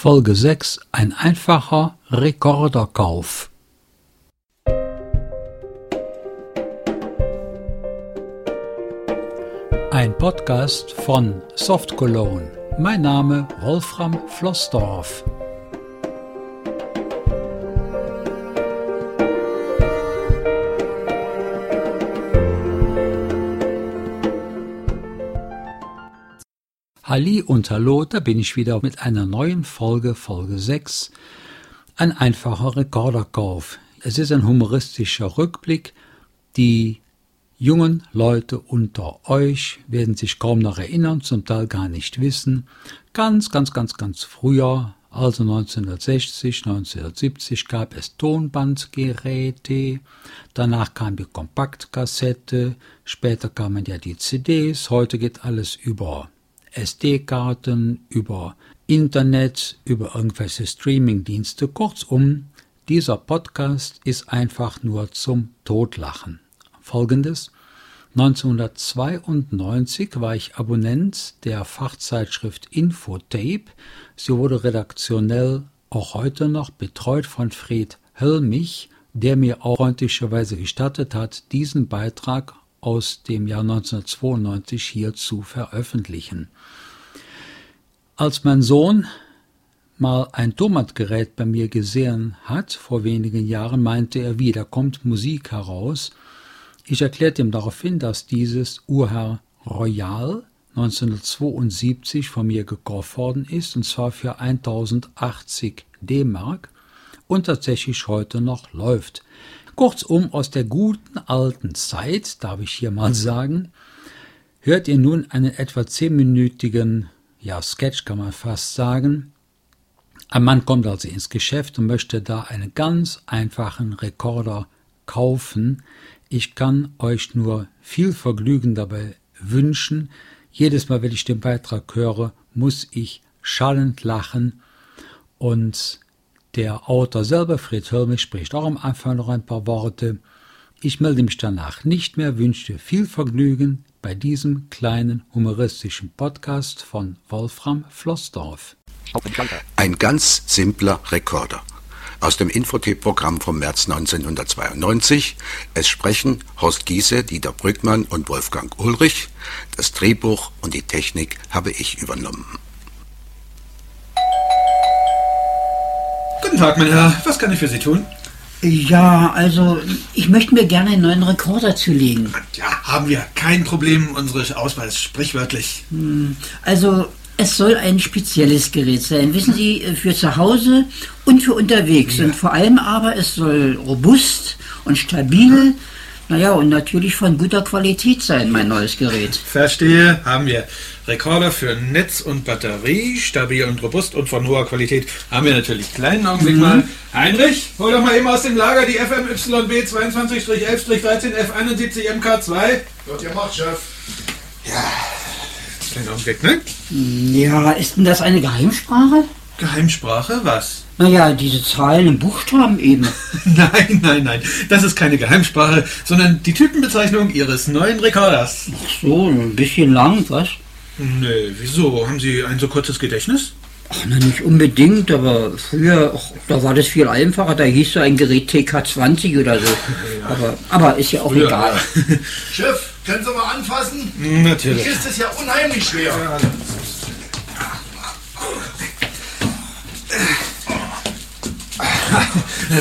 Folge 6 Ein einfacher Rekorderkauf. Ein Podcast von Soft Cologne. Mein Name Wolfram Flossdorf. Halli und Hallo, da bin ich wieder mit einer neuen Folge, Folge 6. Ein einfacher Rekorderkauf. Es ist ein humoristischer Rückblick. Die jungen Leute unter euch werden sich kaum noch erinnern, zum Teil gar nicht wissen. Ganz, ganz, ganz, ganz früher, also 1960, 1970 gab es Tonbandgeräte, danach kam die Kompaktkassette, später kamen ja die CDs, heute geht alles über SD-Karten, über Internet, über irgendwelche Streaming-Dienste. Kurzum, dieser Podcast ist einfach nur zum Totlachen. Folgendes. 1992 war ich Abonnent der Fachzeitschrift Infotape. Sie wurde redaktionell auch heute noch betreut von Fred Hölmich, der mir auch freundlicherweise gestattet hat, diesen Beitrag aus dem Jahr 1992 hier zu veröffentlichen. Als mein Sohn mal ein Tomatgerät bei mir gesehen hat, vor wenigen Jahren, meinte er, wie, da kommt Musik heraus. Ich erklärte ihm daraufhin, dass dieses Urherr Royal 1972 von mir gekauft worden ist, und zwar für 1080 D-Mark und tatsächlich heute noch läuft. Kurzum, aus der guten alten Zeit, darf ich hier mal sagen, hört ihr nun einen etwa zehnminütigen, ja, Sketch kann man fast sagen. Ein Mann kommt also ins Geschäft und möchte da einen ganz einfachen Rekorder kaufen. Ich kann euch nur viel Vergnügen dabei wünschen. Jedes Mal, wenn ich den Beitrag höre, muss ich schallend lachen und der Autor selber, Fred Hölmich, spricht auch am Anfang noch ein paar Worte. Ich melde mich danach nicht mehr, wünsche dir viel Vergnügen bei diesem kleinen humoristischen Podcast von Wolfram Flossdorf. Ein ganz simpler Rekorder. Aus dem Infotape-Programm vom März 1992. Es sprechen Horst Giese, Dieter Brückmann und Wolfgang Ulrich. Das Drehbuch und die Technik habe ich übernommen. Guten Tag, mein Herr. Was kann ich für Sie tun? Ja, also ich möchte mir gerne einen neuen Rekorder zulegen. Ja, haben wir. Kein Problem. Unsere Auswahl ist sprichwörtlich. Hm, also es soll ein spezielles Gerät sein. Wissen Sie, für zu Hause und für unterwegs. Ja. Und vor allem aber, es soll robust und stabil, naja, und natürlich von guter Qualität sein, mein neues Gerät. Verstehe, haben wir. Rekorder für Netz und Batterie, stabil und robust und von hoher Qualität. Haben wir natürlich. Kleinen Augenblick mhm. mal. Heinrich, hol doch mal eben aus dem Lager die FMYB 22-11-13F71 MK2. Wird gemacht, Chef. Ja, kleinen Augenblick, ne? Ja, ist denn das eine Geheimsprache? Geheimsprache? Was? Naja, diese Zahlen und Buchstaben eben. nein, nein, nein. Das ist keine Geheimsprache, sondern die Typenbezeichnung Ihres neuen Rekorders. Ach so, ein bisschen lang, was? Nee, wieso? Haben Sie ein so kurzes Gedächtnis? Ach, na, nicht unbedingt, aber früher, ach, da war das viel einfacher. Da hieß so ein Gerät TK20 oder so. Ja. Aber, aber ist ja auch früher. egal. Chef, können Sie mal anfassen? Natürlich. Die Kiste ist ja unheimlich schwer. Ja.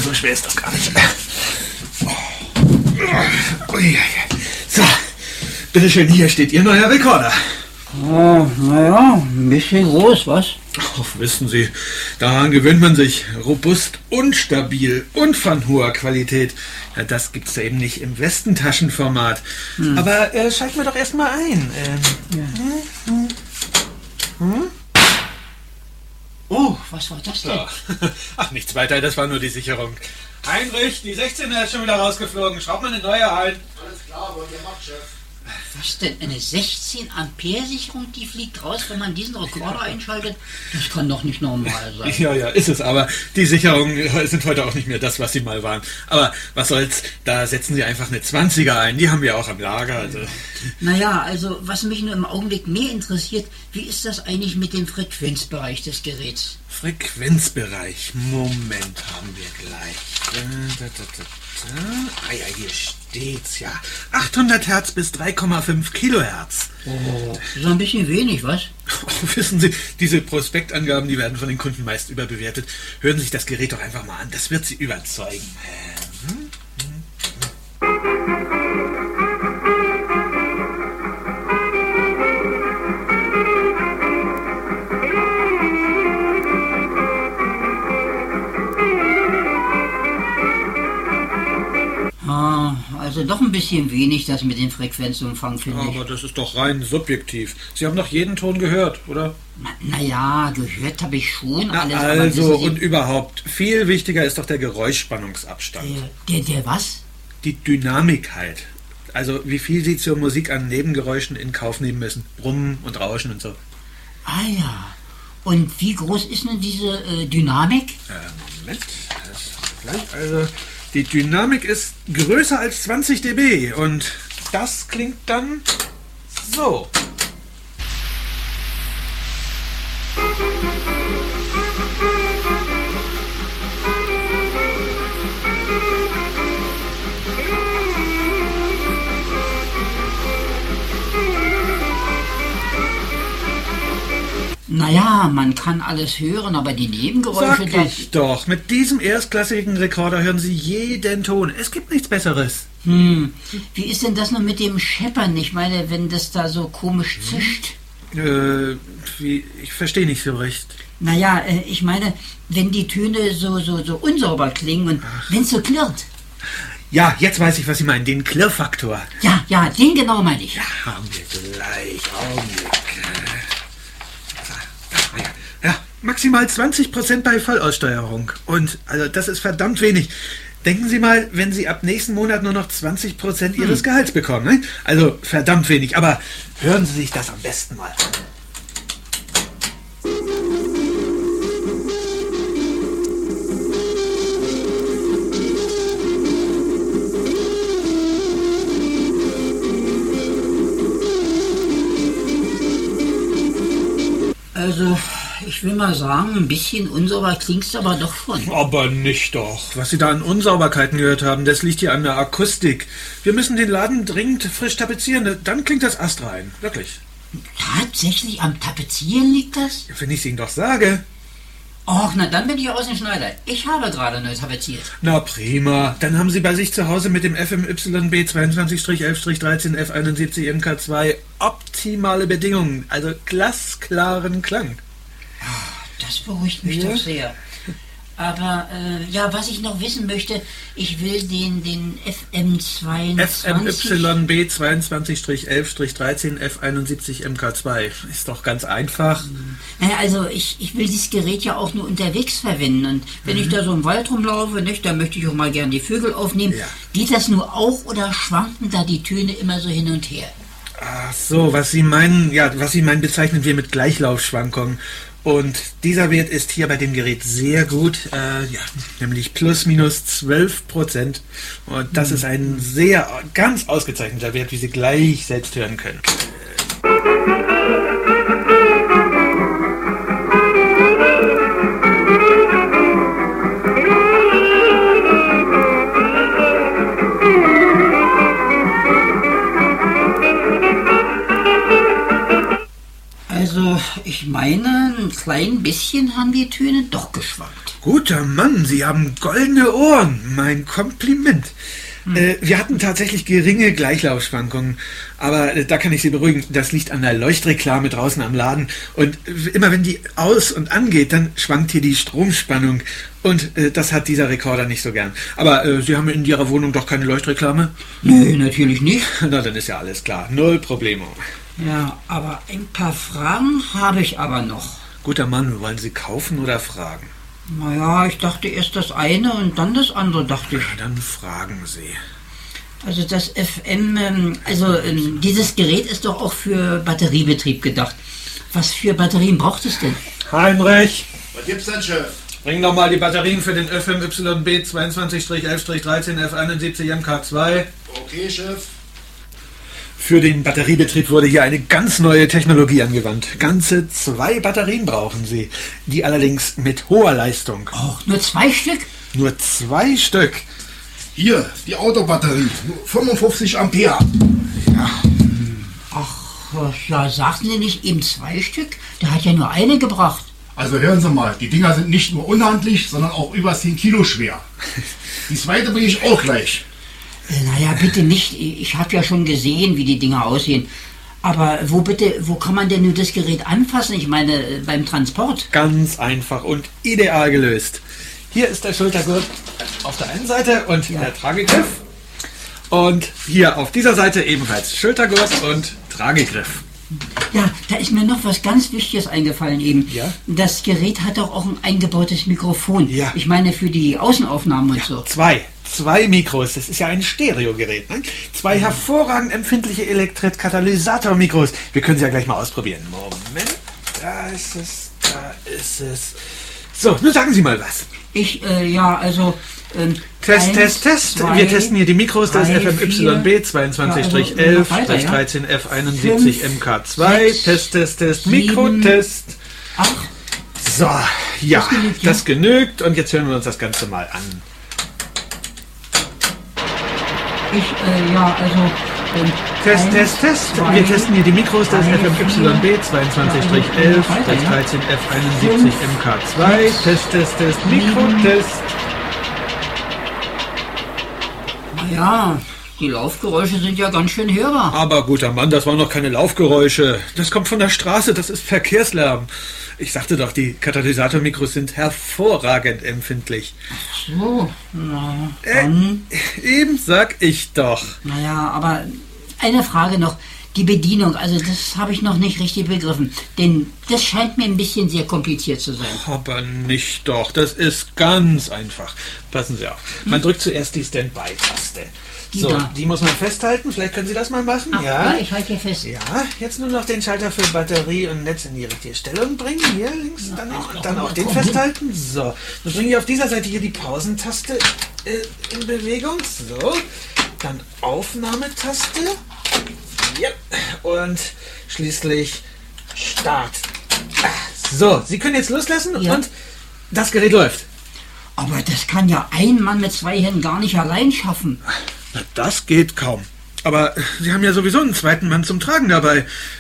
So schwer ist das gar nicht. So, bitteschön, hier steht Ihr neuer Rekorder. Oh, naja, ein bisschen groß, was? Ach, wissen Sie, daran gewöhnt man sich. Robust und stabil und von hoher Qualität. Ja, das gibt's ja eben nicht im Westentaschenformat. Hm. Aber äh, schalten wir doch erstmal ein. Ähm, ja. hm, hm, Oh, was war das denn? Ja. Ach, nichts weiter, das war nur die Sicherung. Heinrich, die 16er ist schon wieder rausgeflogen. Schraub mal eine neue ein. Alles klar, wollen wir machen, Chef. Was denn? Eine 16 Ampere Sicherung, die fliegt raus, wenn man diesen Rekorder einschaltet? Das kann doch nicht normal sein. Ja, ja, ist es aber. Die Sicherungen sind heute auch nicht mehr das, was sie mal waren. Aber was soll's, da setzen sie einfach eine 20er ein. Die haben wir auch am Lager. Also. Naja, also was mich nur im Augenblick mehr interessiert, wie ist das eigentlich mit dem Frequenzbereich des Geräts? Frequenzbereich. Moment haben wir gleich. Äh, da, da, da, da. Ah ja, hier steht's ja. 800 Hertz bis 3,5 Kilohertz. Oh, so ein bisschen wenig, was? Oh, wissen Sie, diese Prospektangaben, die werden von den Kunden meist überbewertet. Hören Sie sich das Gerät doch einfach mal an. Das wird Sie überzeugen. Doch ein bisschen wenig, das mit dem Frequenzumfang, finde ich. Aber das ist doch rein subjektiv. Sie haben doch jeden Ton gehört, oder? Na, naja, gehört habe ich schon Na, alles. also und überhaupt, viel wichtiger ist doch der Geräuschspannungsabstand. der, der, der was? Die Dynamik halt. Also wie viel Sie zur Musik an Nebengeräuschen in Kauf nehmen müssen. Brummen und Rauschen und so. Ah ja. Und wie groß ist denn diese äh, Dynamik? Äh, Moment, das gleich. Also die Dynamik ist größer als 20 dB und das klingt dann so. Naja, man kann alles hören, aber die Nebengeräusche, Sag ich doch, mit diesem erstklassigen Rekorder hören Sie jeden Ton. Es gibt nichts Besseres. hm, wie ist denn das nur mit dem Scheppern? Ich meine, wenn das da so komisch zischt. Äh, wie, ich verstehe nicht so recht. Naja, äh, ich meine, wenn die Töne so, so, so unsauber klingen und wenn es so klirrt. Ja, jetzt weiß ich, was Sie meinen, den Klirrfaktor. Ja, ja, den genau meine ich. Haben wir gleich. Augenblick. Ah, Ja, ja, maximal 20% bei Vollaussteuerung. Und also das ist verdammt wenig. Denken Sie mal, wenn Sie ab nächsten Monat nur noch 20% Ihres Gehalts bekommen. Ne? Also verdammt wenig. Aber hören Sie sich das am besten mal an. Also, ich will mal sagen, ein bisschen unsauber klingt's aber doch schon. Aber nicht doch. Was Sie da an Unsauberkeiten gehört haben, das liegt hier an der Akustik. Wir müssen den Laden dringend frisch tapezieren. Dann klingt das astrein. Wirklich. Tatsächlich am Tapezieren liegt das? Wenn ich es Ihnen doch sage. Och, na dann bin ich aus dem Schneider. Ich habe gerade neu tapeziert. Na prima. Dann haben Sie bei sich zu Hause mit dem FMYB 22-11-13 F71 MK2 optimale Bedingungen, also glasklaren Klang. Das beruhigt mich Ja. doch sehr. Aber äh, ja, was ich noch wissen möchte, ich will den, den FM22. FMYB 22-11-13 F71 MK2. Ist doch ganz einfach. Naja, also ich, ich will dieses Gerät ja auch nur unterwegs verwenden. Und wenn ich da so im Wald rumlaufe, nicht, dann möchte ich auch mal gern die Vögel aufnehmen. Ja. Geht das nur auch oder schwanken da die Töne immer so hin und her? Ach so, was Sie meinen, ja, was Sie meinen, bezeichnen wir mit Gleichlaufschwankungen. Und dieser Wert ist hier bei dem Gerät sehr gut, äh, ja, nämlich plus minus 12 Prozent. Und das ist ein sehr, ganz ausgezeichneter Wert, wie Sie gleich selbst hören können. Klein bisschen haben die Töne doch geschwankt. Guter Mann, Sie haben goldene Ohren. Mein Kompliment. Äh, wir hatten tatsächlich geringe Gleichlaufschwankungen, aber äh, da kann ich Sie beruhigen, das liegt an der Leuchtreklame draußen am Laden. Und w- immer wenn die aus und angeht, dann schwankt hier die Stromspannung. Und äh, das hat dieser Rekorder nicht so gern. Aber äh, Sie haben in Ihrer Wohnung doch keine Leuchtreklame? Nö, natürlich nicht. Na, dann ist ja alles klar. Null Problemo. Ja, aber ein paar Fragen habe ich aber noch. Guter Mann, wollen Sie kaufen oder fragen? Naja, ich dachte erst das eine und dann das andere, dachte ich. Na, dann fragen Sie. Also das FM, ähm, also ähm, dieses Gerät ist doch auch für Batteriebetrieb gedacht. Was für Batterien braucht es denn? Heinrich, Was gibt's denn, Chef? bring doch mal die Batterien für den FMYB 22-11-13 F71 MK2. Okay, Chef. Für den Batteriebetrieb wurde hier eine ganz neue Technologie angewandt. Ganze zwei Batterien brauchen Sie, die allerdings mit hoher Leistung. Auch nur zwei Stück? Nur zwei Stück. Hier, die Autobatterie. Nur 55 Ampere. Ach, ja, sagten Sie nicht eben zwei Stück? Der hat ja nur eine gebracht. Also hören Sie mal, die Dinger sind nicht nur unhandlich, sondern auch über 10 Kilo schwer. Die zweite bringe ich auch gleich. Naja, bitte nicht. Ich habe ja schon gesehen, wie die Dinger aussehen. Aber wo bitte, wo kann man denn nur das Gerät anfassen? Ich meine, äh, beim Transport. Ganz einfach und ideal gelöst. Hier ist der Schultergurt auf der einen Seite und der Tragegriff. Und hier auf dieser Seite ebenfalls Schultergurt und Tragegriff. Ja, da ist mir noch was ganz Wichtiges eingefallen eben. Ja? Das Gerät hat doch auch ein eingebautes Mikrofon. Ja. Ich meine für die Außenaufnahmen und so. Zwei. Zwei Mikros. Das ist ja ein Stereogerät. Ne? Zwei hervorragend empfindliche Elektret-Katalysator-Mikros. Wir können sie ja gleich mal ausprobieren. Moment. Da ist es. Da ist es. So, nun sagen Sie mal was. Ich, äh, ja, also. Ähm, Test, eins, Test, Test. zwei, Wir testen hier die Mikros. Das ist drei, FMYB vier. 22-11, Ja, also weiter, ja. 13 F71 Fünf, MK2. sechs, Test, Test, Test. Mikrotest. Ach, So, ja. das genügt. Und jetzt hören wir uns das Ganze mal an. Ich, äh, ja, also. Ähm, Test, Test, Test. zwei, Wir testen hier die Mikros. Das FMYB vier. 22-11, Ja, also, 13 F71 Fünf, MK2. sechs, Test, Test, Test. Mikrotest. Ja, die Laufgeräusche sind ja ganz schön hörbar. Aber guter Mann, das waren noch keine Laufgeräusche. Das kommt von der Straße, das ist Verkehrslärm. Ich sagte doch, die Katalysatormikros sind hervorragend empfindlich. So, na, Äh, dann. eben sag ich doch. Naja, aber eine Frage noch. Die Bedienung, also das habe ich noch nicht richtig begriffen. Denn das scheint mir ein bisschen sehr kompliziert zu sein. Aber nicht doch, das ist ganz einfach. Passen Sie auf. Man drückt zuerst die Standby-Taste. Die So, da. die muss man festhalten. Vielleicht können Sie das mal machen. Ach, ja. ich halte hier fest. Ja, jetzt nur noch den Schalter für Batterie und Netz in die richtige Stellung bringen. Hier links, dann, und dann auch den komm. festhalten. So, dann bringe ich auf dieser Seite hier die Pausentaste äh, in Bewegung. So, dann Aufnahmetaste. Ja, und schließlich Start. So, Sie können jetzt loslassen Ja. und das Gerät läuft. Aber das kann ja ein Mann mit zwei Händen gar nicht allein schaffen. Na, das geht kaum. Aber Sie haben ja sowieso einen zweiten Mann zum Tragen dabei.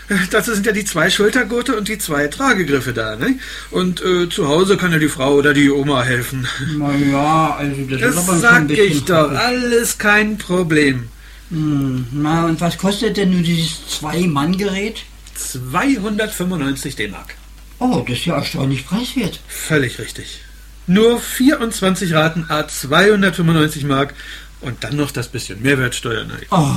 Äh, Dazu sind ja die zwei Schultergurte und die zwei Tragegriffe da. Ne? Und äh, zu Hause kann ja die Frau oder die Oma helfen. Naja, also das, Das ist aber sag ich doch. Alles kein Problem. Hm, na, und was kostet denn nun dieses Zwei-Mann-Gerät? 295 D-Mark. Oh, das ist ja erstaunlich preiswert. Völlig richtig. Nur 24 Raten A 295 Mark und dann noch das bisschen Mehrwertsteuer. Ne? Oh,